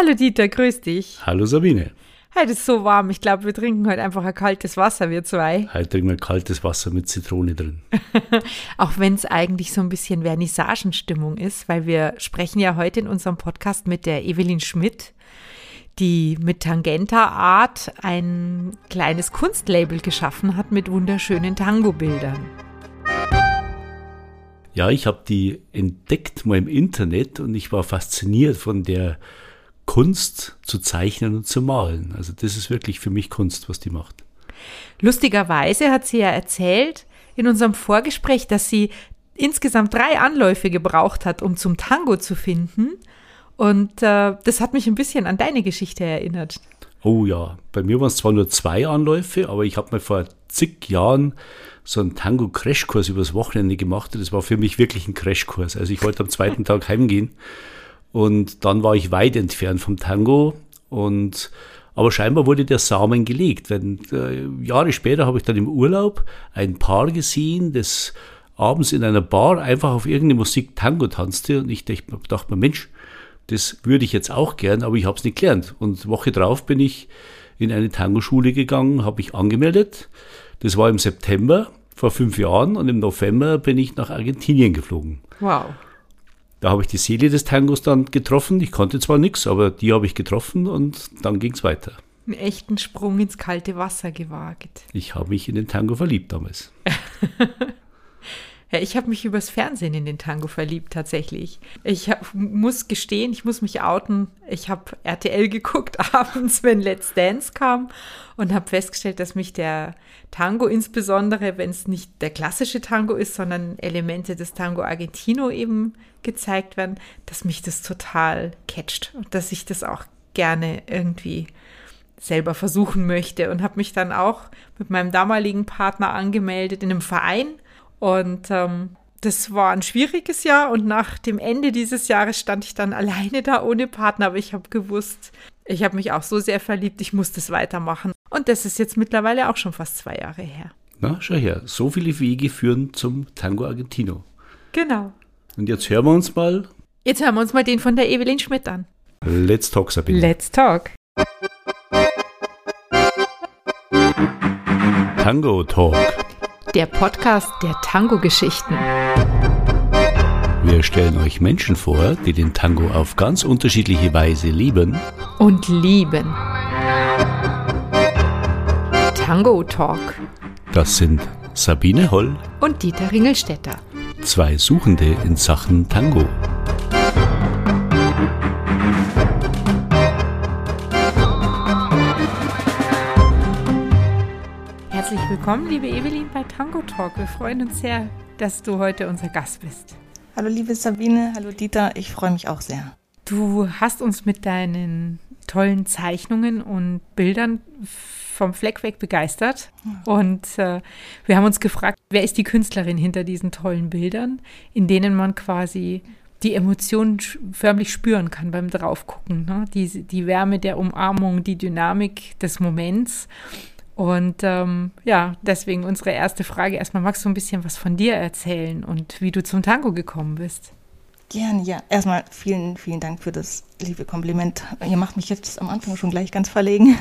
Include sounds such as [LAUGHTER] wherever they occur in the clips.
Hallo Dieter, grüß dich. Hallo Sabine. Heute ist so warm. Ich glaube, wir trinken heute einfach ein kaltes Wasser, wir zwei. Heute trinken wir kaltes Wasser mit Zitrone drin. [LAUGHS] Auch wenn es eigentlich so ein bisschen Vernissagenstimmung ist, weil wir sprechen ja heute in unserem Podcast mit der Evelyn Schmidt, die mit Tangenta Art ein kleines Kunstlabel geschaffen hat mit wunderschönen Tango-Bildern. Ja, ich habe die entdeckt mal im Internet und ich war fasziniert von der Kunst zu zeichnen und zu malen. Also das ist wirklich für mich Kunst, was die macht. Lustigerweise hat sie ja erzählt in unserem Vorgespräch, dass sie insgesamt drei Anläufe gebraucht hat, um zum Tango zu finden. Und äh, das hat mich ein bisschen an deine Geschichte erinnert. Oh ja, bei mir waren es zwar nur zwei Anläufe, aber ich habe mir vor zig Jahren so einen Tango-Crashkurs übers Wochenende gemacht. Das war für mich wirklich ein Crashkurs. Also ich wollte am zweiten [LAUGHS] Tag heimgehen und dann war ich weit entfernt vom Tango und aber scheinbar wurde der Samen gelegt. Denn äh, Jahre später habe ich dann im Urlaub ein Paar gesehen, das abends in einer Bar einfach auf irgendeine Musik Tango tanzte und ich dachte mir, Mensch, das würde ich jetzt auch gern, aber ich habe es nicht gelernt. Und Woche drauf bin ich in eine Tango-Schule gegangen, habe mich angemeldet. Das war im September vor fünf Jahren und im November bin ich nach Argentinien geflogen. Wow. Da habe ich die Seele des Tangos dann getroffen. Ich konnte zwar nichts, aber die habe ich getroffen und dann ging es weiter. Einen echten Sprung ins kalte Wasser gewagt. Ich habe mich in den Tango verliebt damals. [LAUGHS] Ja, ich habe mich übers Fernsehen in den Tango verliebt, tatsächlich. Ich hab, muss gestehen, ich muss mich outen. Ich habe RTL geguckt [LAUGHS] abends, wenn Let's Dance kam und habe festgestellt, dass mich der Tango insbesondere, wenn es nicht der klassische Tango ist, sondern Elemente des Tango Argentino eben gezeigt werden, dass mich das total catcht und dass ich das auch gerne irgendwie selber versuchen möchte und habe mich dann auch mit meinem damaligen Partner angemeldet in einem Verein und ähm, das war ein schwieriges Jahr und nach dem Ende dieses Jahres stand ich dann [LAUGHS] alleine da ohne Partner, aber ich habe gewusst, ich habe mich auch so sehr verliebt, ich muss das weitermachen. Und das ist jetzt mittlerweile auch schon fast zwei Jahre her. Na, schau her, so viele Wege führen zum Tango Argentino. Genau. Und jetzt hören wir uns mal. Jetzt hören wir uns mal den von der Evelyn Schmidt an. Let's talk, Sabine. Let's talk. Tango Talk der Podcast der Tango-Geschichten. Wir stellen euch Menschen vor, die den Tango auf ganz unterschiedliche Weise lieben und lieben. Tango Talk. Das sind Sabine Holl und Dieter Ringelstetter. Zwei Suchende in Sachen Tango. Herzlich willkommen, liebe Evelyn, bei Tango Talk. Wir freuen uns sehr, dass du heute unser Gast bist. Hallo, liebe Sabine. Hallo, Dieter. Ich freue mich auch sehr. Du hast uns mit deinen tollen Zeichnungen und Bildern vom Fleck weg begeistert. Und äh, wir haben uns gefragt, wer ist die Künstlerin hinter diesen tollen Bildern, in denen man quasi die Emotionen förmlich spüren kann beim Draufgucken. Ne? Die, die Wärme der Umarmung, die Dynamik des Moments. Und ähm, ja, deswegen unsere erste Frage. Erstmal magst du ein bisschen was von dir erzählen und wie du zum Tango gekommen bist? Gerne, ja. Erstmal vielen, vielen Dank für das liebe Kompliment. Ihr macht mich jetzt am Anfang schon gleich ganz verlegen.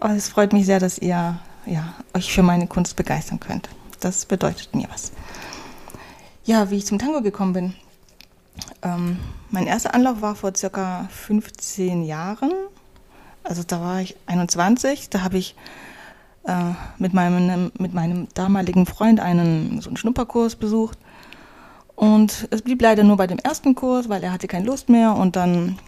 Aber es freut mich sehr, dass ihr ja, euch für meine Kunst begeistern könnt. Das bedeutet mir was. Ja, wie ich zum Tango gekommen bin. Ähm, mein erster Anlauf war vor circa 15 Jahren. Also da war ich 21. Da habe ich äh, mit, meinem, mit meinem damaligen Freund einen so einen Schnupperkurs besucht. Und es blieb leider nur bei dem ersten Kurs, weil er hatte keine Lust mehr. Und dann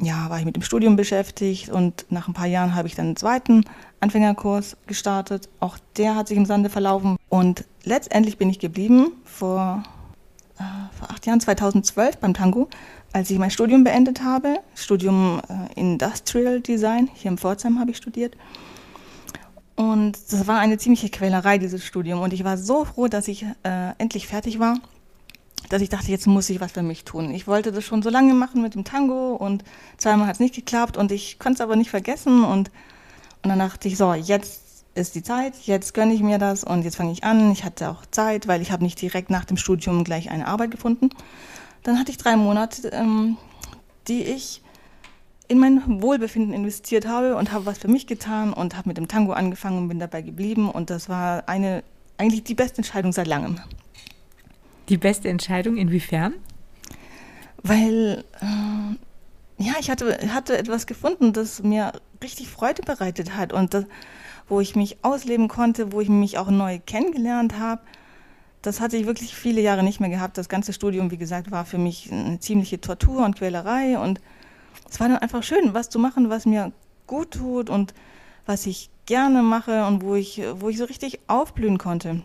ja, war ich mit dem Studium beschäftigt und nach ein paar Jahren habe ich dann einen zweiten Anfängerkurs gestartet. Auch der hat sich im Sande verlaufen. Und letztendlich bin ich geblieben vor, äh, vor acht Jahren, 2012 beim Tango, als ich mein Studium beendet habe. Studium äh, Industrial Design, hier in Pforzheim habe ich studiert. Und das war eine ziemliche Quälerei, dieses Studium. Und ich war so froh, dass ich äh, endlich fertig war, dass ich dachte, jetzt muss ich was für mich tun. Ich wollte das schon so lange machen mit dem Tango und zweimal hat es nicht geklappt und ich konnte es aber nicht vergessen. Und, und dann dachte ich, so, jetzt ist die Zeit, jetzt gönne ich mir das und jetzt fange ich an. Ich hatte auch Zeit, weil ich habe nicht direkt nach dem Studium gleich eine Arbeit gefunden. Dann hatte ich drei Monate, ähm, die ich in mein Wohlbefinden investiert habe und habe was für mich getan und habe mit dem Tango angefangen und bin dabei geblieben. Und das war eine, eigentlich die beste Entscheidung seit langem. Die beste Entscheidung inwiefern? Weil, äh, ja, ich hatte, hatte etwas gefunden, das mir richtig Freude bereitet hat und das, wo ich mich ausleben konnte, wo ich mich auch neu kennengelernt habe. Das hatte ich wirklich viele Jahre nicht mehr gehabt. Das ganze Studium, wie gesagt, war für mich eine ziemliche Tortur und Quälerei und es war dann einfach schön, was zu machen, was mir gut tut und was ich gerne mache und wo ich, wo ich so richtig aufblühen konnte.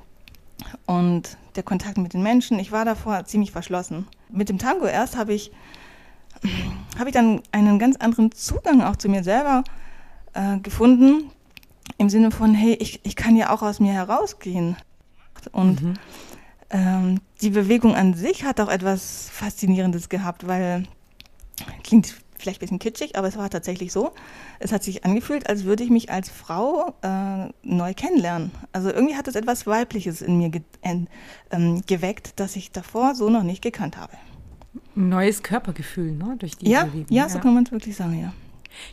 Und der Kontakt mit den Menschen, ich war davor ziemlich verschlossen. Mit dem Tango erst habe ich, habe ich dann einen ganz anderen Zugang auch zu mir selber äh, gefunden, im Sinne von, hey, ich, ich kann ja auch aus mir herausgehen. Und mhm. ähm, die Bewegung an sich hat auch etwas Faszinierendes gehabt, weil, klingt vielleicht ein bisschen kitschig, aber es war tatsächlich so. Es hat sich angefühlt, als würde ich mich als Frau äh, neu kennenlernen. Also irgendwie hat es etwas Weibliches in mir ge äh, ähm, geweckt, das ich davor so noch nicht gekannt habe. Ein neues Körpergefühl, ne? Durch die ja, Bewegung. Ja, so kann man es wirklich sagen, ja.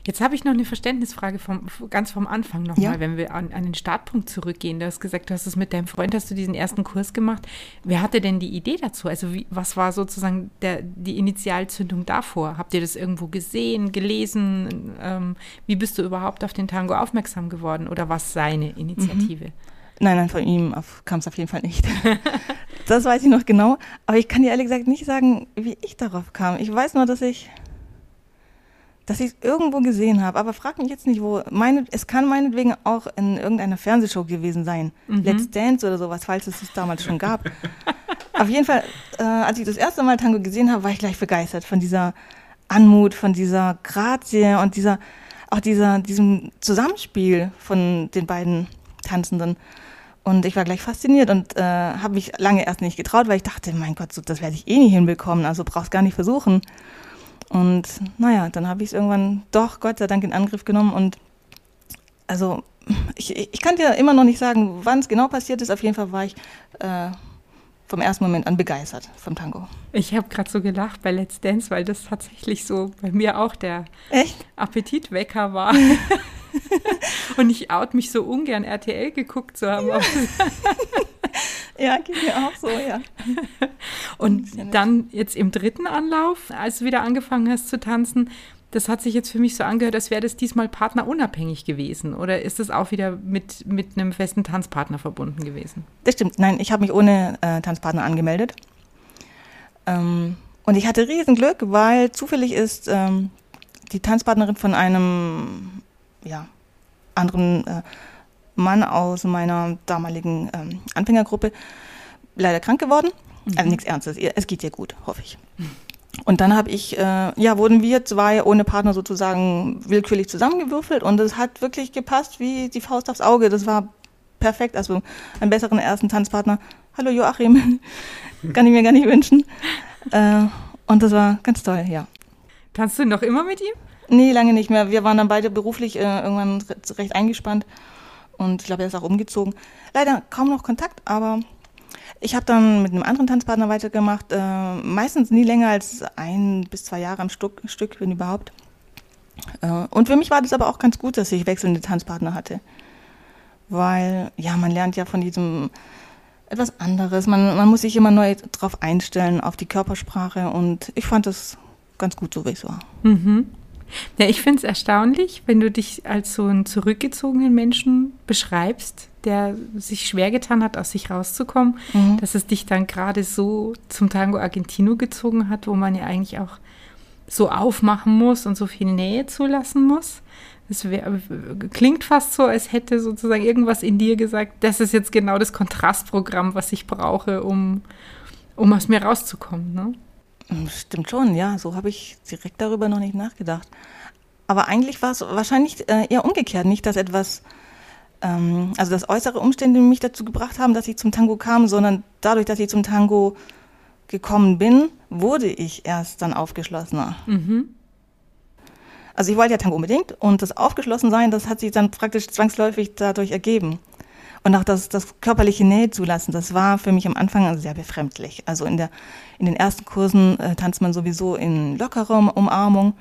Jetzt habe ich noch eine Verständnisfrage vom, ganz vom Anfang nochmal, ja. wenn wir an, an, den Startpunkt zurückgehen. Du hast gesagt, du hast es mit deinem Freund, hast du diesen ersten Kurs gemacht. Wer hatte denn die Idee dazu? Also wie, was war sozusagen der, die Initialzündung davor? Habt ihr das irgendwo gesehen, gelesen? Ähm, wie bist du überhaupt auf den Tango aufmerksam geworden oder was seine Initiative? Mhm. Nein, nein, von ihm kam es auf jeden Fall nicht. [LAUGHS] das weiß ich noch genau. Aber ich kann dir ehrlich gesagt nicht sagen, wie ich darauf kam. Ich weiß nur, dass ich dass ich es irgendwo gesehen habe, aber frag mich jetzt nicht, wo. Meine, es kann meinetwegen auch in irgendeiner Fernsehshow gewesen sein. Mhm. Let's Dance oder sowas, falls es es damals schon gab. [LAUGHS] Auf jeden Fall, äh, als ich das erste Mal Tango gesehen habe, war ich gleich begeistert von dieser Anmut, von dieser Grazie und dieser, auch dieser, diesem Zusammenspiel von den beiden Tanzenden. Und ich war gleich fasziniert und äh, habe mich lange erst nicht getraut, weil ich dachte, mein Gott, so, das werde ich eh nicht hinbekommen, also brauchst gar nicht versuchen. Und naja, dann habe ich es irgendwann doch Gott sei Dank in Angriff genommen und also ich, ich kann dir immer noch nicht sagen, wann es genau passiert ist. Auf jeden Fall war ich äh, vom ersten Moment an begeistert vom Tango. Ich habe gerade so gelacht bei Let's Dance, weil das tatsächlich so bei mir auch der Echt? Appetitwecker war. [LAUGHS] Und ich out mich so ungern RTL geguckt zu haben. Ja. [LAUGHS] ja, geht mir auch so, ja. [LAUGHS] Und dann jetzt im dritten Anlauf, als du wieder angefangen hast zu tanzen, das hat sich jetzt für mich so angehört, als wäre das diesmal partnerunabhängig gewesen. Oder ist das auch wieder mit, mit einem festen Tanzpartner verbunden gewesen? Das stimmt. Nein, ich habe mich ohne äh, Tanzpartner angemeldet. Ähm, und ich hatte Riesenglück, weil zufällig ist ähm, die Tanzpartnerin von einem ja, anderen äh, Mann aus meiner damaligen ähm, Anfängergruppe leider krank geworden. Mhm. Also nichts Ernstes. Es geht ihr gut, hoffe ich. Und dann habe ich, äh, ja, wurden wir zwei ohne Partner sozusagen willkürlich zusammengewürfelt und es hat wirklich gepasst wie die Faust aufs Auge. Das war perfekt. Also einen besseren ersten Tanzpartner. Hallo Joachim, [LAUGHS] kann ich mir gar nicht wünschen. Äh, und das war ganz toll, ja. Tanzt du noch immer mit ihm? Nee, lange nicht mehr. Wir waren dann beide beruflich äh, irgendwann recht eingespannt. Und ich glaube, er ist auch umgezogen. Leider kaum noch Kontakt, aber ich habe dann mit einem anderen Tanzpartner weitergemacht. Äh, meistens nie länger als ein bis zwei Jahre am Stück, Stück wenn überhaupt. Äh, und für mich war das aber auch ganz gut, dass ich wechselnde Tanzpartner hatte. Weil, ja, man lernt ja von diesem etwas anderes. Man, man muss sich immer neu drauf einstellen, auf die Körpersprache. Und ich fand das ganz gut, so wie es war. Mhm. Ja, ich finde es erstaunlich, wenn du dich als so einen zurückgezogenen Menschen beschreibst, der sich schwer getan hat, aus sich rauszukommen, mhm. dass es dich dann gerade so zum Tango Argentino gezogen hat, wo man ja eigentlich auch so aufmachen muss und so viel Nähe zulassen muss. Es wär, klingt fast so, als hätte sozusagen irgendwas in dir gesagt, das ist jetzt genau das Kontrastprogramm, was ich brauche, um, um aus mir rauszukommen. Ne? Stimmt schon, ja. So habe ich direkt darüber noch nicht nachgedacht. Aber eigentlich war es wahrscheinlich äh, eher umgekehrt. Nicht, dass etwas, ähm, also dass äußere Umstände mich dazu gebracht haben, dass ich zum Tango kam, sondern dadurch, dass ich zum Tango gekommen bin, wurde ich erst dann aufgeschlossener. Mhm. Also ich wollte ja Tango unbedingt und das Aufgeschlossensein, das hat sich dann praktisch zwangsläufig dadurch ergeben. Und auch das, das körperliche Nähe zulassen, das war für mich am Anfang sehr befremdlich. Also in, der, in den ersten Kursen äh, tanzt man sowieso in lockerer Umarmung.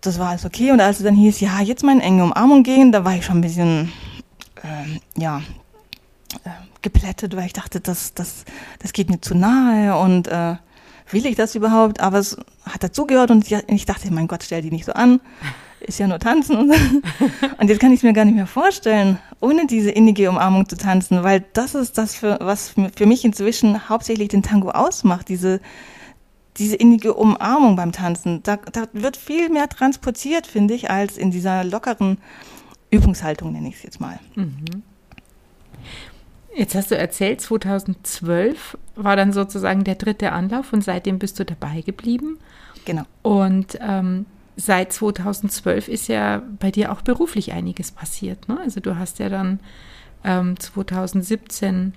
Das war alles okay. Und als es dann hieß, ja, jetzt mal in enge Umarmung gehen, da war ich schon ein bisschen, ähm, ja, äh, geplättet, weil ich dachte, das, das, das geht mir zu nahe und äh, will ich das überhaupt? Aber es hat dazugehört und ich dachte, mein Gott, stell die nicht so an. Ist ja nur tanzen. Und, [LAUGHS] und jetzt kann ich es mir gar nicht mehr vorstellen, ohne diese innige Umarmung zu tanzen, weil das ist das, für, was für mich inzwischen hauptsächlich den Tango ausmacht, diese, diese innige Umarmung beim Tanzen. Da, da wird viel mehr transportiert, finde ich, als in dieser lockeren Übungshaltung, nenne ich es jetzt mal. Mhm. Jetzt hast du erzählt, 2012 war dann sozusagen der dritte Anlauf und seitdem bist du dabei geblieben. Genau. Und ähm, seit 2012 ist ja bei dir auch beruflich einiges passiert. Ne? Also du hast ja dann ähm, 2017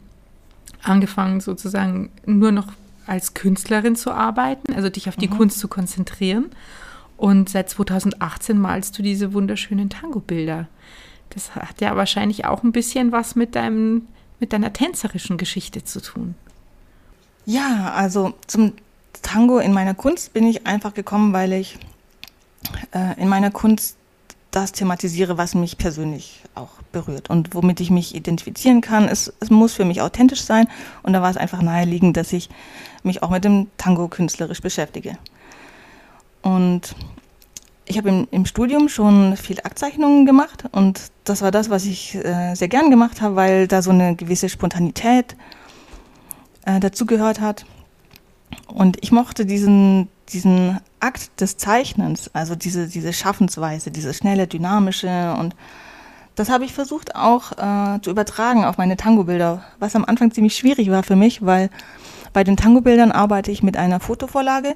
angefangen, sozusagen nur noch als Künstlerin zu arbeiten, also dich auf die mhm. Kunst zu konzentrieren. Und seit 2018 malst du diese wunderschönen Tango-Bilder. Das hat ja wahrscheinlich auch ein bisschen was mit deinem mit deiner tänzerischen Geschichte zu tun? Ja, also zum Tango in meiner Kunst bin ich einfach gekommen, weil ich äh, in meiner Kunst das thematisiere, was mich persönlich auch berührt und womit ich mich identifizieren kann. Es, es muss für mich authentisch sein und da war es einfach naheliegend, dass ich mich auch mit dem Tango künstlerisch beschäftige. Und ich habe im, im, Studium schon viel Aktzeichnungen gemacht und das war das, was ich äh, sehr gern gemacht habe, weil da so eine gewisse Spontanität äh, dazugehört hat. Und ich mochte diesen, diesen Akt des Zeichnens, also diese, diese Schaffensweise, diese schnelle, dynamische und das habe ich versucht auch äh, zu übertragen auf meine Tango-Bilder, was am Anfang ziemlich schwierig war für mich, weil bei den Tango-Bildern arbeite ich mit einer Fotovorlage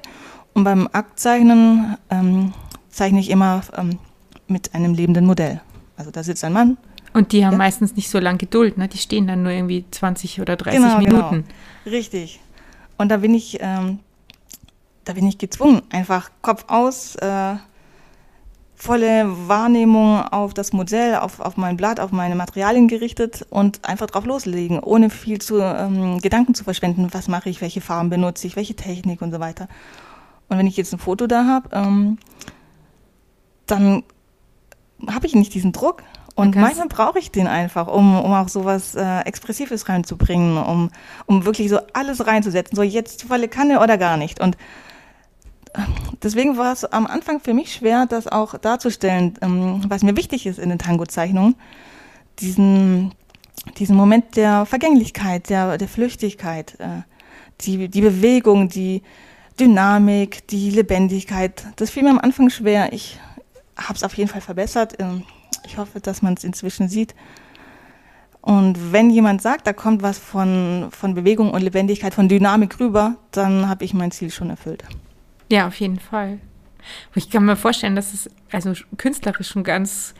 und beim Aktzeichnen ähm, zeichne ich immer ähm, mit einem lebenden Modell. Also da sitzt ein Mann. Und die haben ja. meistens nicht so lange Geduld, ne? Die stehen dann nur irgendwie 20 oder 30 genau, genau. Minuten. Genau. Richtig. Und da bin ich, ähm, da bin ich gezwungen, einfach Kopf aus, äh, volle Wahrnehmung auf das Modell, auf, auf mein Blatt, auf meine Materialien gerichtet und einfach drauf loslegen, ohne viel zu ähm, Gedanken zu verschwenden, was mache ich, welche Farben benutze ich, welche Technik und so weiter. Und wenn ich jetzt ein Foto da habe, ähm, dann habe ich nicht diesen Druck. Und manchmal brauche ich den einfach, um, um auch sowas äh, Expressives reinzubringen, um, um wirklich so alles reinzusetzen. So jetzt volle Kanne oder gar nicht. Und äh, deswegen war es am Anfang für mich schwer, das auch darzustellen, ähm, was mir wichtig ist in den Tango-Zeichnungen. Diesen, diesen Moment der Vergänglichkeit, der, der Flüchtigkeit, äh, die, die Bewegung, die Dynamik, die Lebendigkeit. Das fiel mir am Anfang schwer. Ich habe es auf jeden Fall verbessert. Ähm, ich hoffe, dass man es inzwischen sieht. Und wenn jemand sagt, da kommt was von, von Bewegung und Lebendigkeit, von Dynamik rüber, dann habe ich mein Ziel schon erfüllt. Ja, auf jeden Fall. Ich kann mir vorstellen, dass es also künstlerisch schon ganz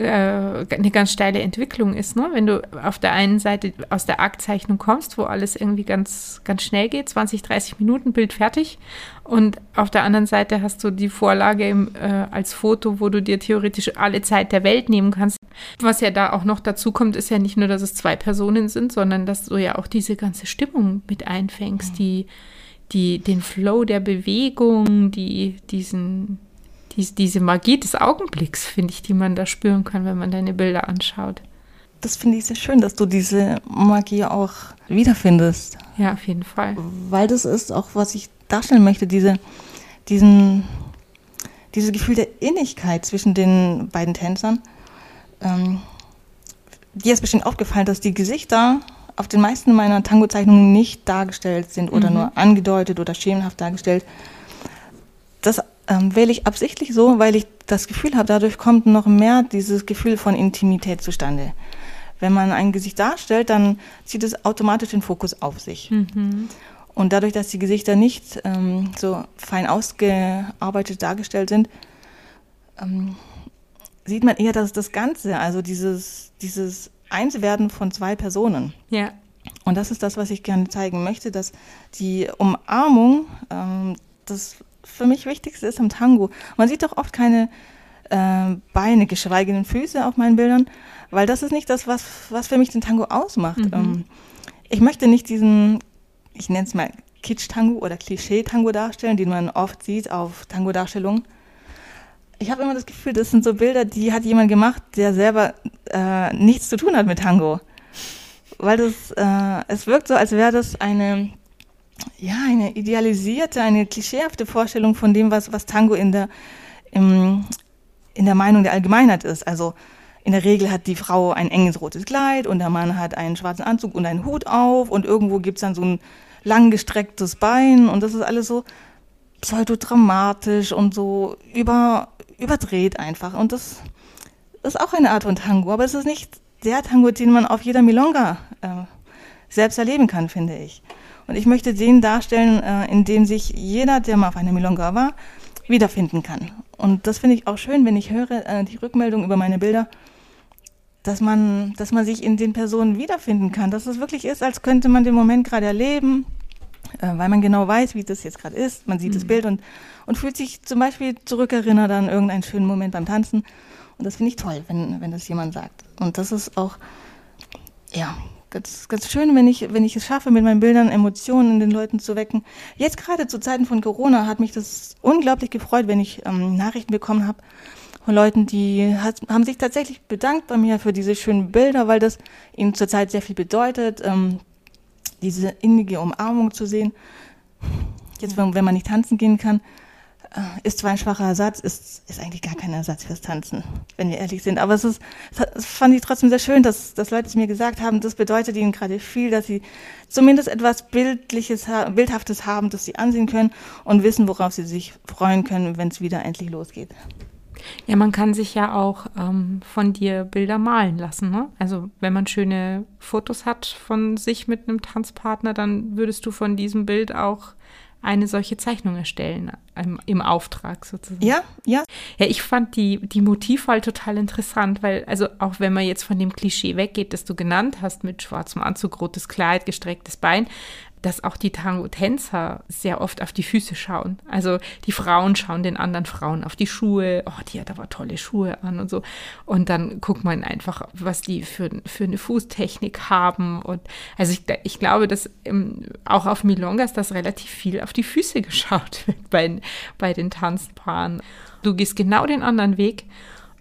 äh, eine ganz steile Entwicklung ist, ne? wenn du auf der einen Seite aus der Aktzeichnung kommst, wo alles irgendwie ganz, ganz schnell geht, 20, 30 Minuten, Bild fertig. Und auf der anderen Seite hast du die Vorlage im, äh, als Foto, wo du dir theoretisch alle Zeit der Welt nehmen kannst. Was ja da auch noch dazu kommt, ist ja nicht nur, dass es zwei Personen sind, sondern dass du ja auch diese ganze Stimmung mit einfängst, die, die, den Flow der Bewegung, die, diesen, dies, diese Magie des Augenblicks, finde ich, die man da spüren kann, wenn man deine Bilder anschaut. Das finde ich sehr schön, dass du diese Magie auch wiederfindest. Ja, auf jeden Fall. Weil das ist auch, was ich darstellen möchte, diese, diesen, dieses Gefühl der Innigkeit zwischen den beiden Tänzern. Ähm, dir ist bestimmt aufgefallen, dass die Gesichter auf den meisten meiner Tango-Zeichnungen nicht dargestellt sind oder mhm. nur angedeutet oder schemenhaft dargestellt. Das ähm, wähle ich absichtlich so, weil ich das Gefühl habe, dadurch kommt noch mehr dieses Gefühl von Intimität zustande. Wenn man ein Gesicht darstellt, dann zieht es automatisch den Fokus auf sich. Mhm. Und dadurch, dass die Gesichter nicht ähm, so fein ausgearbeitet dargestellt sind, ähm, sieht man eher das, das Ganze, also dieses, dieses Einswerden von zwei Personen. Ja. Und das ist das, was ich gerne zeigen möchte, dass die Umarmung ähm, das für mich Wichtigste ist im Tango. Man sieht doch oft keine äh, Beine, geschweige denn Füße auf meinen Bildern, weil das ist nicht das, was, was für mich den Tango ausmacht. Mhm. Ähm, ich möchte nicht diesen, ich nenne es mal Kitsch-Tango oder Klischee-Tango darstellen, den man oft sieht auf Tango-Darstellungen. Ich habe immer das Gefühl, das sind so Bilder, die hat jemand gemacht, der selber äh, nichts zu tun hat mit Tango. Weil das, äh, es wirkt so, als wäre das eine, ja, eine idealisierte, eine klischeehafte Vorstellung von dem, was, was Tango in der, im, in der Meinung der Allgemeinheit ist. Also in der Regel hat die Frau ein enges rotes Kleid und der Mann hat einen schwarzen Anzug und einen Hut auf und irgendwo gibt es dann so ein langgestrecktes Bein und das ist alles so pseudodramatisch und so über, überdreht einfach. Und das ist auch eine Art von Tango, aber es ist nicht der Tango, den man auf jeder Milonga äh, selbst erleben kann, finde ich. Und ich möchte den darstellen, äh, in dem sich jeder, der mal auf einer Milonga war, wiederfinden kann. Und das finde ich auch schön, wenn ich höre äh, die Rückmeldung über meine Bilder, dass man, dass man sich in den Personen wiederfinden kann, dass es wirklich ist, als könnte man den Moment gerade erleben, äh, weil man genau weiß, wie das jetzt gerade ist. Man sieht mhm. das Bild und, und fühlt sich zum Beispiel zurückerinnert an irgendeinen schönen Moment beim Tanzen. Und das finde ich toll, wenn, wenn das jemand sagt. Und das ist auch, ja, ganz, ganz schön, wenn ich, wenn ich es schaffe, mit meinen Bildern Emotionen in den Leuten zu wecken. Jetzt gerade zu Zeiten von Corona hat mich das unglaublich gefreut, wenn ich ähm, Nachrichten bekommen habe von Leuten, die hat, haben sich tatsächlich bedankt bei mir für diese schönen Bilder, weil das ihnen zurzeit sehr viel bedeutet, ähm, diese innige Umarmung zu sehen. Jetzt, wenn, wenn man nicht tanzen gehen kann, ist zwar ein schwacher Ersatz, ist, ist eigentlich gar kein Ersatz fürs Tanzen, wenn wir ehrlich sind. Aber es ist, das fand ich trotzdem sehr schön, dass, dass Leute es mir gesagt haben, das bedeutet ihnen gerade viel, dass sie zumindest etwas Bildliches, Bildhaftes haben, das sie ansehen können und wissen, worauf sie sich freuen können, wenn es wieder endlich losgeht. Ja, man kann sich ja auch ähm, von dir Bilder malen lassen. Ne? Also wenn man schöne Fotos hat von sich mit einem Tanzpartner, dann würdest du von diesem Bild auch eine solche Zeichnung erstellen, im, im, Auftrag sozusagen. Ja, ja. Ja, ich fand die, die Motivwahl total interessant, weil, also auch wenn man jetzt von dem Klischee weggeht, das du genannt hast, mit schwarzem Anzug, rotes Kleid, gestrecktes Bein, dass auch die Tango-Tänzer sehr oft auf die Füße schauen. Also die Frauen schauen den anderen Frauen auf die Schuhe. Oh, die hat aber tolle Schuhe an und so. Und dann guckt man einfach, was die für, für eine Fußtechnik haben. Und also ich, ich glaube, dass ähm, auch auf Milongas das relativ viel auf die Füße geschaut [LAUGHS] wird bei, bei den Tanzpaaren. Du gehst genau den anderen Weg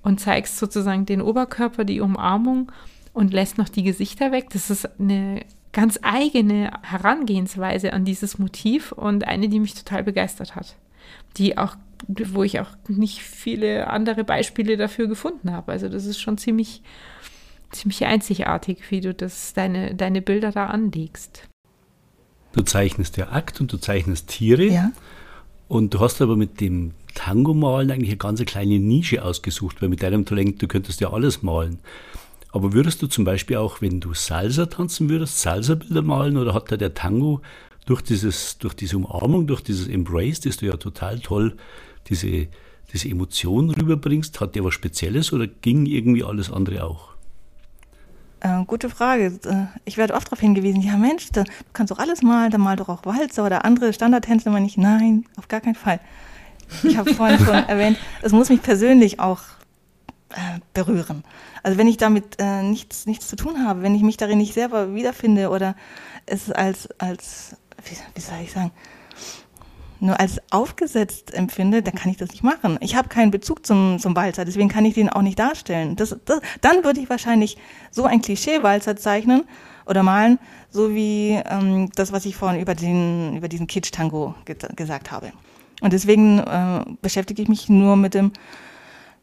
und zeigst sozusagen den Oberkörper, die Umarmung und lässt noch die Gesichter weg. Das ist eine ganz eigene Herangehensweise an dieses Motiv und eine, die mich total begeistert hat. Die auch, wo ich auch nicht viele andere Beispiele dafür gefunden habe. Also das ist schon ziemlich, ziemlich einzigartig, wie du das, deine, deine Bilder da anlegst. Du zeichnest ja Akt und du zeichnest Tiere. Ja. Und du hast aber mit dem Tango-Malen eigentlich eine ganz kleine Nische ausgesucht, weil mit deinem Talent, du könntest ja alles malen. Aber würdest du zum Beispiel auch, wenn du Salsa tanzen würdest, Salsa-Bilder malen oder hat da der Tango durch, dieses, durch diese Umarmung, durch dieses Embrace, das du ja total toll, diese, diese Emotionen rüberbringst, hat der was Spezielles oder ging irgendwie alles andere auch? Äh, gute Frage. Äh, ich werde oft darauf hingewiesen, ja Mensch, da, du kannst doch alles malen, dann mal doch auch Walzer oder andere Standardtänze. meine ich, nein, auf gar keinen Fall. Ich habe vorhin schon [LAUGHS] erwähnt, es muss mich persönlich auch äh, berühren. Also wenn ich damit äh, nichts, nichts zu tun habe, wenn ich mich darin nicht selber wiederfinde oder es als, als wie, wie soll ich sagen, nur als aufgesetzt empfinde, dann kann ich das nicht machen. Ich habe keinen Bezug zum, zum Walzer, deswegen kann ich den auch nicht darstellen. Das, das, dann würde ich wahrscheinlich so ein Klischee-Walzer zeichnen oder malen, so wie ähm, das, was ich vorhin über, den, über diesen Kitsch-Tango ge gesagt habe. Und deswegen äh, beschäftige ich mich nur mit dem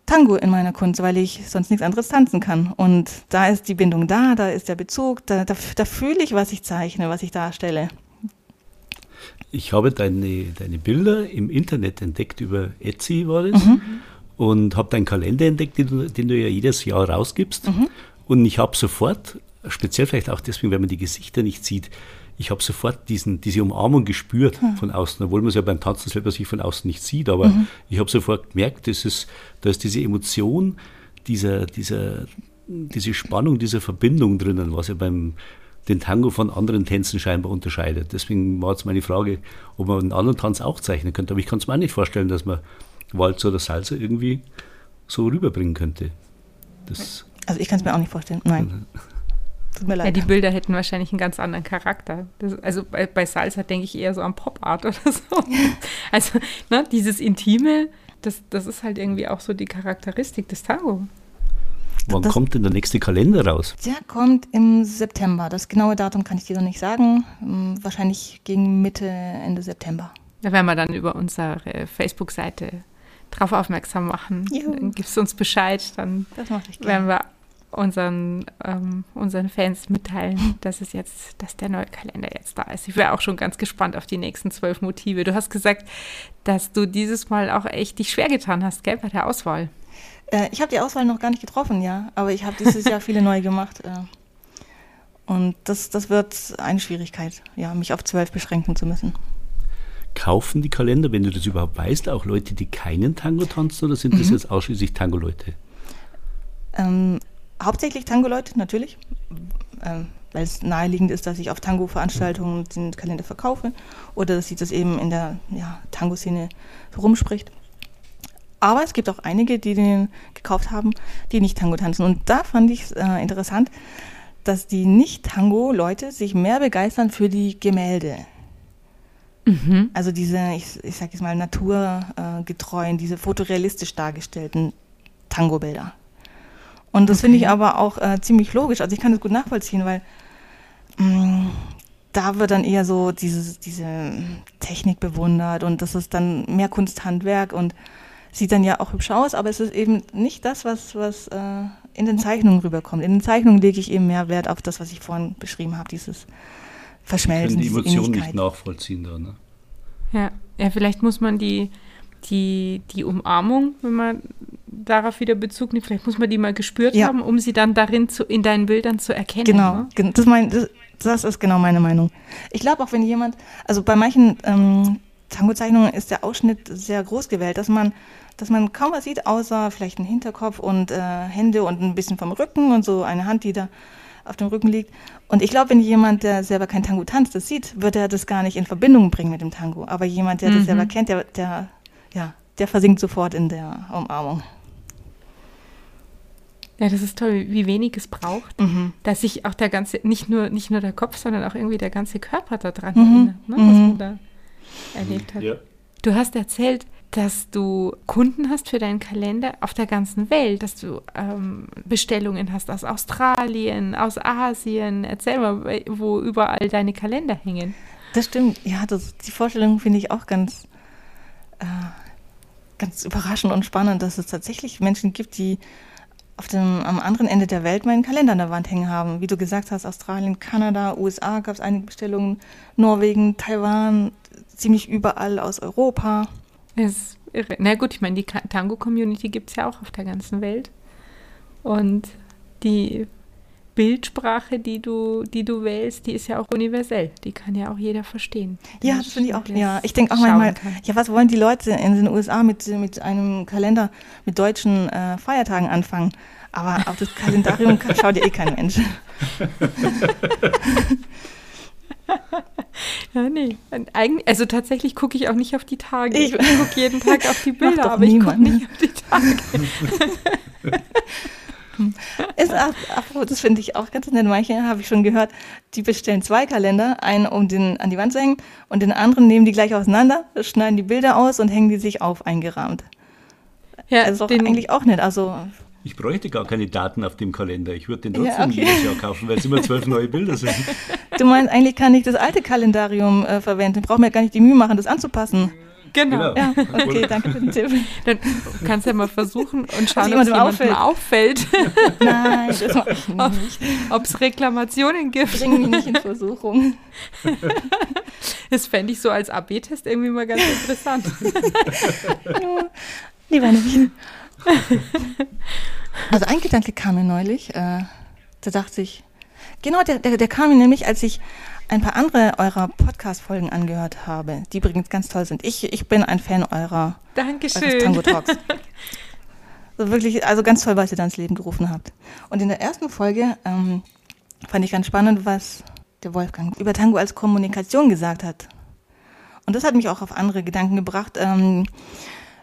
Tango in meiner Kunst, weil ich sonst nichts anderes tanzen kann. Und da ist die Bindung da, da ist der Bezug, da, da, da fühle ich, was ich zeichne, was ich darstelle. Ich habe deine, deine Bilder im Internet entdeckt, über Etsy war das, mhm. und habe deinen Kalender entdeckt, den du, den du, ja jedes Jahr rausgibst. Mhm. Und ich habe sofort, speziell vielleicht auch deswegen, weil man die Gesichter nicht sieht, ich habe sofort diesen, diese Umarmung gespürt mhm. von außen, obwohl man es ja beim Tanzen selber sich von außen nicht sieht, aber mhm. ich habe sofort gemerkt, dass es, da ist diese Emotion, dieser, dieser, diese Spannung, diese Verbindung drinnen, was ja beim den Tango von anderen Tänzen scheinbar unterscheidet. Deswegen war jetzt meine Frage, ob man einen anderen Tanz auch zeichnen könnte. Aber ich kann es mir auch nicht vorstellen, dass man Walzer oder Salsa irgendwie so rüberbringen könnte. Das also ich kann es mir auch nicht vorstellen, nein. [LAUGHS] Tut mir leid. Ja, die Bilder hätten wahrscheinlich einen ganz anderen Charakter. Das, also bei, bei Salsa denke ich eher so an Pop Art [LAUGHS] oder so. [LAUGHS] Also ne, dieses Intime, das, das ist halt irgendwie auch so die Charakteristik des Tango. Wann Das- kommt denn der nächste Kalender raus? Der kommt im September. Das genaue Datum kann ich dir noch nicht sagen. Hm, Wahrscheinlich gegen Mitte, Ende September. Da werden wir dann über unsere Facebook-Seite drauf aufmerksam machen. Juhu. Dann gibst du uns Bescheid, dann Das mache ich werden gerne. wir unseren, ähm, unseren Fans mitteilen, dass es jetzt, dass der neue Kalender jetzt da ist. Ich wäre auch schon ganz gespannt auf die nächsten zwölf Motive. Du hast gesagt, dass du dieses Mal auch echt dich schwer getan hast, gell, bei der Auswahl. Äh, ich habe die Auswahl noch gar nicht getroffen, ja. Aber ich habe dieses Jahr viele neu gemacht. Äh, und das, das wird eine Schwierigkeit, ja, mich auf zwölf beschränken zu müssen. Kaufen die Kalender, wenn du das überhaupt weißt, auch Leute, die keinen Tango tanzen oder sind Mhm. das jetzt ausschließlich Tango-Leute? Ähm, hauptsächlich Tango-Leute, natürlich. Ähm, weil es naheliegend ist, dass ich auf Tango-Veranstaltungen den Kalender verkaufe oder dass sich das eben in der ja, Tango-Szene rumspricht. Aber es gibt auch einige, die den gekauft haben, die nicht Tango tanzen. Und da fand ich es äh, interessant, dass die Nicht-Tango-Leute sich mehr begeistern für die Gemälde. Also diese, ich, ich sag jetzt mal, naturgetreuen, diese fotorealistisch dargestellten Tango-Bilder. Und das finde ich aber auch äh, ziemlich logisch. Also ich kann das gut nachvollziehen, weil mh, da wird dann eher so dieses, diese Technik bewundert und das ist dann mehr Kunsthandwerk und sieht dann ja auch hübsch aus, aber es ist eben nicht das, was, was äh, in den Zeichnungen rüberkommt. In den Zeichnungen lege ich eben mehr Wert auf das, was ich vorhin beschrieben habe, dieses Verschmelzen, Können die diese Emotionen nicht nachvollziehen da, ne? Ja, ja vielleicht muss man die, die, die Umarmung, wenn man darauf wieder Bezug nimmt, vielleicht muss man die mal gespürt Ja. haben, um sie dann darin zu, in deinen Bildern zu erkennen. Genau, Ne? das, mein, das, das ist genau meine Meinung. Ich glaube auch, wenn jemand, also bei manchen ähm, Tango-Zeichnungen ist der Ausschnitt sehr groß gewählt, dass man, dass man kaum was sieht, außer vielleicht einen Hinterkopf und äh, Hände und ein bisschen vom Rücken und so eine Hand, die da auf dem Rücken liegt. Und ich glaube, wenn jemand, der selber kein Tango tanzt, das sieht, wird er das gar nicht in Verbindung bringen mit dem Tango. Aber jemand, der Mhm. das selber kennt, der, der, ja, der versinkt sofort in der Umarmung. Ja, das ist toll, wie wenig es braucht, Mhm. dass sich auch der ganze, nicht nur, nicht nur der Kopf, sondern auch irgendwie der ganze Körper daran Mhm. erinnert, ne, was Mhm. man da erlebt hat. Ja. Du hast erzählt, dass du Kunden hast für deinen Kalender auf der ganzen Welt, dass du ähm, Bestellungen hast aus Australien, aus Asien. Erzähl mal, wo überall deine Kalender hängen. Das stimmt. Ja, das, die Vorstellung finde ich auch ganz, äh, ganz überraschend und spannend, dass es tatsächlich Menschen gibt, die auf dem, am anderen Ende der Welt meinen Kalender an der Wand hängen haben. Wie du gesagt hast, Australien, Kanada, USA gab es einige Bestellungen, Norwegen, Taiwan, ziemlich überall aus Europa. Ist irre. Na gut, ich meine, die Tango-Community gibt es ja auch auf der ganzen Welt. Und die Bildsprache, die du, die du wählst, die ist ja auch universell. Die kann ja auch jeder verstehen. Ja, das finde ich auch. Ja, ich denke auch manchmal, kann. ja, was wollen die Leute in den USA mit, mit einem Kalender mit deutschen äh, Feiertagen anfangen? Aber auf das Kalendarium [LAUGHS] schaut ja eh kein Mensch. [LAUGHS] Ja, nee. Eigentlich, also tatsächlich gucke ich auch nicht auf die Tage. Ich, Ich- gucke jeden Tag auf die Bilder, aber ich gucke niemand. nicht auf die Tage. [LAUGHS] [LAUGHS] Ist, ach, das finde ich auch ganz nett. Manche habe ich schon gehört, die bestellen zwei Kalender, einen um den an die Wand zu hängen und den anderen nehmen die gleich auseinander, schneiden die Bilder aus und hängen die sich auf eingerahmt. Ja, Also den, eigentlich auch nicht. Also Ich bräuchte gar keine Daten auf dem Kalender. Ich würde den Ja, trotzdem okay. jedes Jahr kaufen, weil es immer zwölf neue Bilder sind. du meinst, eigentlich kann ich das alte Kalendarium äh, verwenden. Ich brauche mir gar nicht die Mühe machen, das anzupassen. Genau. Ja, [LAUGHS] okay, danke für den Tipp. Dann kannst du ja mal versuchen und schauen, ob es jemandem auffällt, [LAUGHS] Nein, das mache [LAUGHS] ich ob nicht. es Reklamationen gibt. Bring mich nicht in Versuchung. Das fände ich so als AB-Test irgendwie mal ganz interessant. Lieber nicht. Also ein Gedanke kam mir neulich, äh, da dachte ich, genau, der, der, der kam mir nämlich, als ich ein paar andere eurer Podcast-Folgen angehört habe, die übrigens ganz toll sind. Ich, ich bin ein Fan eurer, Dankeschön. Tango Talks. [LAUGHS] So wirklich, also ganz toll, was ihr da ins Leben gerufen habt. Und in der ersten Folge ähm, fand ich ganz spannend, was der Wolfgang über Tango als Kommunikation gesagt hat. Und das hat mich auch auf andere Gedanken gebracht ähm,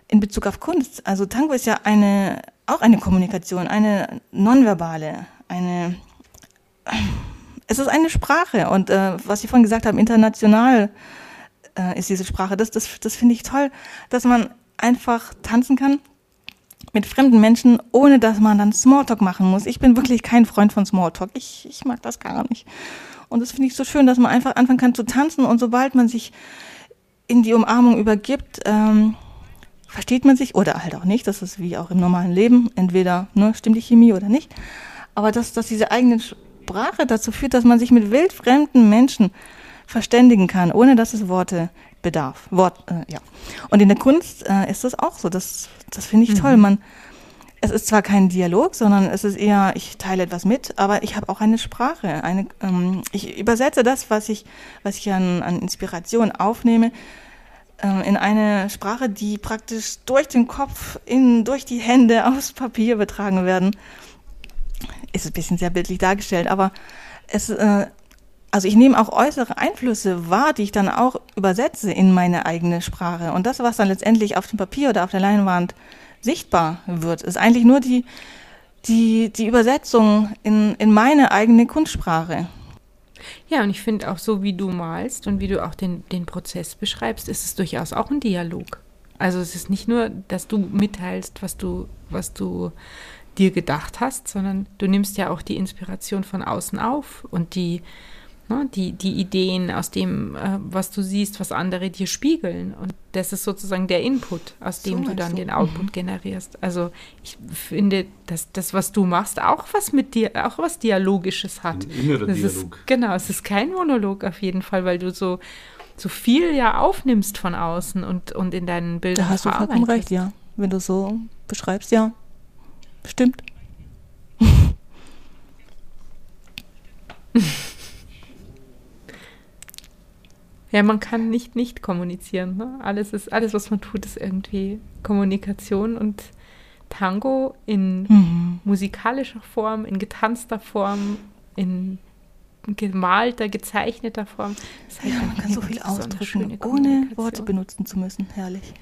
in Bezug auf Kunst. Also Tango ist ja eine, auch eine Kommunikation, eine nonverbale, eine, es ist eine Sprache. Und äh, was Sie vorhin gesagt haben, international äh, ist diese Sprache. Das, das, das finde ich toll, dass man einfach tanzen kann mit fremden Menschen, ohne dass man dann Smalltalk machen muss. Ich bin wirklich kein Freund von Smalltalk. Ich, ich mag das gar nicht. Und das finde ich so schön, dass man einfach anfangen kann zu tanzen und sobald man sich in die Umarmung übergibt, ähm, versteht man sich oder halt auch nicht. Das ist wie auch im normalen Leben. Entweder ne, stimmt die Chemie oder nicht. Aber dass, dass diese eigene Sprache dazu führt, dass man sich mit wildfremden Menschen verständigen kann, ohne dass es Worte bedarf. Wort, äh, ja. Und in der Kunst äh, ist das auch so. Das, das finde ich mhm. toll. Man, es ist zwar kein Dialog, sondern es ist eher, ich teile etwas mit, aber ich habe auch eine Sprache. Eine, ähm, ich übersetze das, was ich, was ich an, an Inspiration aufnehme, äh, in eine Sprache, die praktisch durch den Kopf, in, durch die Hände aufs Papier übertragen werden. Ist ein bisschen sehr bildlich dargestellt, aber es, äh, also ich nehme auch äußere Einflüsse wahr, die ich dann auch übersetze in meine eigene Sprache. Und das, was dann letztendlich auf dem Papier oder auf der Leinwand sichtbar wird, ist eigentlich nur die, die, die Übersetzung in, in meine eigene Kunstsprache. Ja, und ich finde auch so, wie du malst und wie du auch den, den Prozess beschreibst, ist es durchaus auch ein Dialog. Also es ist nicht nur, dass du mitteilst, was du, was du dir gedacht hast, sondern du nimmst ja auch die Inspiration von außen auf und die, Ne? Die, die Ideen aus dem, äh, was du siehst, was andere dir spiegeln. Und das ist sozusagen der Input, aus dem so du dann so. den Output mhm. generierst. Also ich finde, dass das, was du machst, auch was mit dir, auch was Dialogisches hat. Ein innerer das Dialog. Ist, genau, es ist kein Monolog auf jeden Fall, weil du so, so viel ja aufnimmst von außen und, und in deinen Bildern. Da hast du vollkommen recht, ja. Wenn du so beschreibst, ja. Stimmt. Ja, man kann nicht nicht kommunizieren. Ne? Alles ist, alles, was man tut, ist irgendwie Kommunikation und Tango in mhm. musikalischer Form, in getanzter Form, in gemalter, gezeichneter Form. Das heißt, ja, man kann so viel ausdrücken, ohne Worte benutzen zu müssen. Herrlich.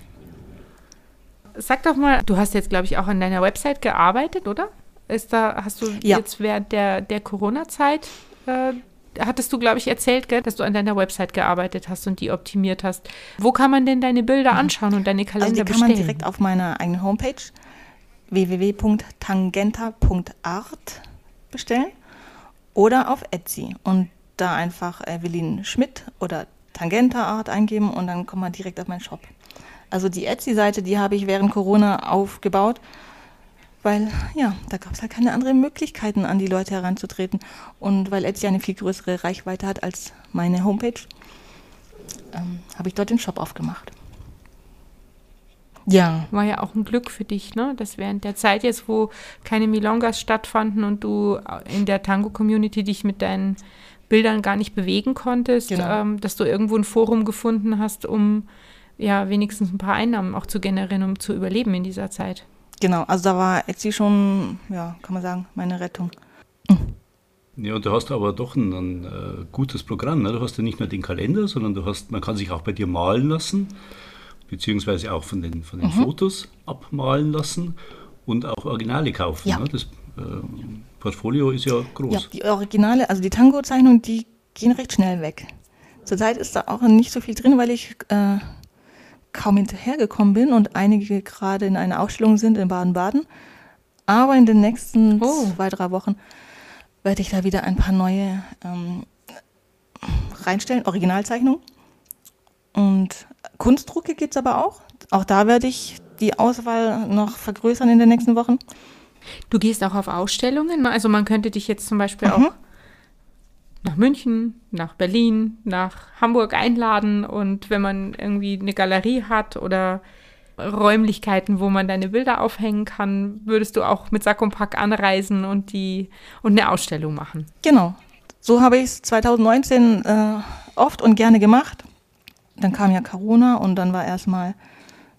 Sag doch mal, du hast jetzt, glaube ich, auch an deiner Website gearbeitet, oder? Ist da, hast du ja. jetzt während der, der Corona-Zeit äh, hattest du, glaube ich, erzählt, gell, dass du an deiner Website gearbeitet hast und die optimiert hast. Wo kann man denn deine Bilder anschauen und deine Kalender also die bestellen? kann man direkt auf meiner eigenen Homepage www.tangenta.art bestellen oder auf Etsy und da einfach Evelyn Schmidt oder Tangenta Art eingeben und dann kommt man direkt auf meinen Shop. Also die Etsy-Seite, die habe ich während Corona aufgebaut weil ja, da gab es halt keine anderen Möglichkeiten, an die Leute heranzutreten. Und weil Etsy eine viel größere Reichweite hat als meine Homepage, ähm, habe ich dort den Shop aufgemacht. Ja. War ja auch ein Glück für dich, ne? Dass während der Zeit jetzt, wo keine Milongas stattfanden und du in der Tango-Community dich mit deinen Bildern gar nicht bewegen konntest, genau. ähm, dass du irgendwo ein Forum gefunden hast, um ja wenigstens ein paar Einnahmen auch zu generieren, um zu überleben in dieser Zeit. Genau, also da war Etsy schon, ja, kann man sagen, meine Rettung. Ja, und du hast aber doch ein, ein äh, gutes Programm. Ne? Du hast ja nicht nur den Kalender, sondern du hast, man kann sich auch bei dir malen lassen, beziehungsweise auch von den, von den mhm. Fotos abmalen lassen und auch Originale kaufen. Ja. Ne? Das äh, Portfolio ist ja groß. Ja, die Originale, also die Tango-Zeichnungen, die gehen recht schnell weg. Zurzeit ist da auch nicht so viel drin, weil ich äh, kaum hinterhergekommen bin und einige gerade in einer Ausstellung sind in Baden-Baden. Aber in den nächsten oh. zwei, drei Wochen werde ich da wieder ein paar neue ähm, reinstellen, Originalzeichnungen. Und Kunstdrucke gibt es aber auch. Auch da werde ich die Auswahl noch vergrößern in den nächsten Wochen. Du gehst auch auf Ausstellungen? Also man könnte dich jetzt zum Beispiel mhm. auch nach München, nach Berlin, nach Hamburg einladen und wenn man irgendwie eine Galerie hat oder Räumlichkeiten, wo man deine Bilder aufhängen kann, würdest du auch mit Sack und Pack anreisen und die und eine Ausstellung machen. Genau. So habe ich es 2019 äh, oft und gerne gemacht. Dann kam ja Corona und dann war erstmal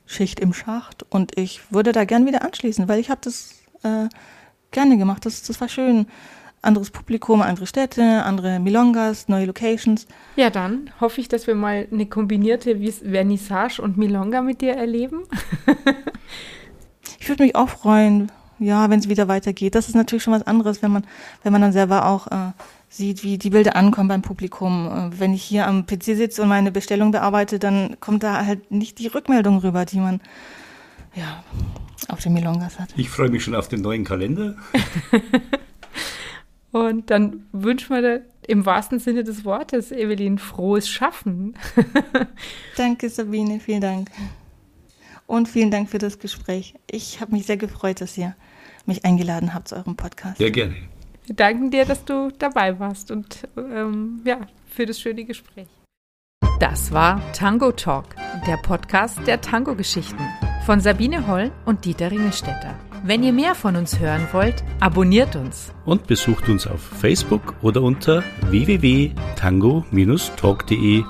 Schicht im Schacht und ich würde da gern wieder anschließen, weil ich habe das äh, gerne gemacht. Das, das war schön anderes Publikum, andere Städte, andere Milongas, neue Locations. Ja, dann hoffe ich, dass wir mal eine kombinierte Vernissage und Milonga mit dir erleben. ich würde mich auch freuen, ja, wenn es wieder weitergeht. Das ist natürlich schon was anderes, wenn man, wenn man dann selber auch äh, sieht, wie die Bilder ankommen beim Publikum. Äh, wenn ich hier am PC sitze und meine Bestellung bearbeite, dann kommt da halt nicht die Rückmeldung rüber, die man ja, auf den Milongas hat. Ich freue mich schon auf den neuen Kalender. [LAUGHS] Und dann wünschen wir dir im wahrsten Sinne des Wortes, Evelyn, frohes Schaffen. [LAUGHS] Danke, Sabine, vielen Dank. Und vielen Dank für das Gespräch. Ich habe mich sehr gefreut, dass ihr mich eingeladen habt zu eurem Podcast. Sehr gerne. Wir danken dir, dass du dabei warst und ähm, ja, für das schöne Gespräch. Das war Tango Talk, der Podcast der Tango-Geschichten von Sabine Holl und Dieter Ringelstetter. Wenn ihr mehr von uns hören wollt, abonniert uns. Und besucht uns auf Facebook oder unter www.tango-talk.de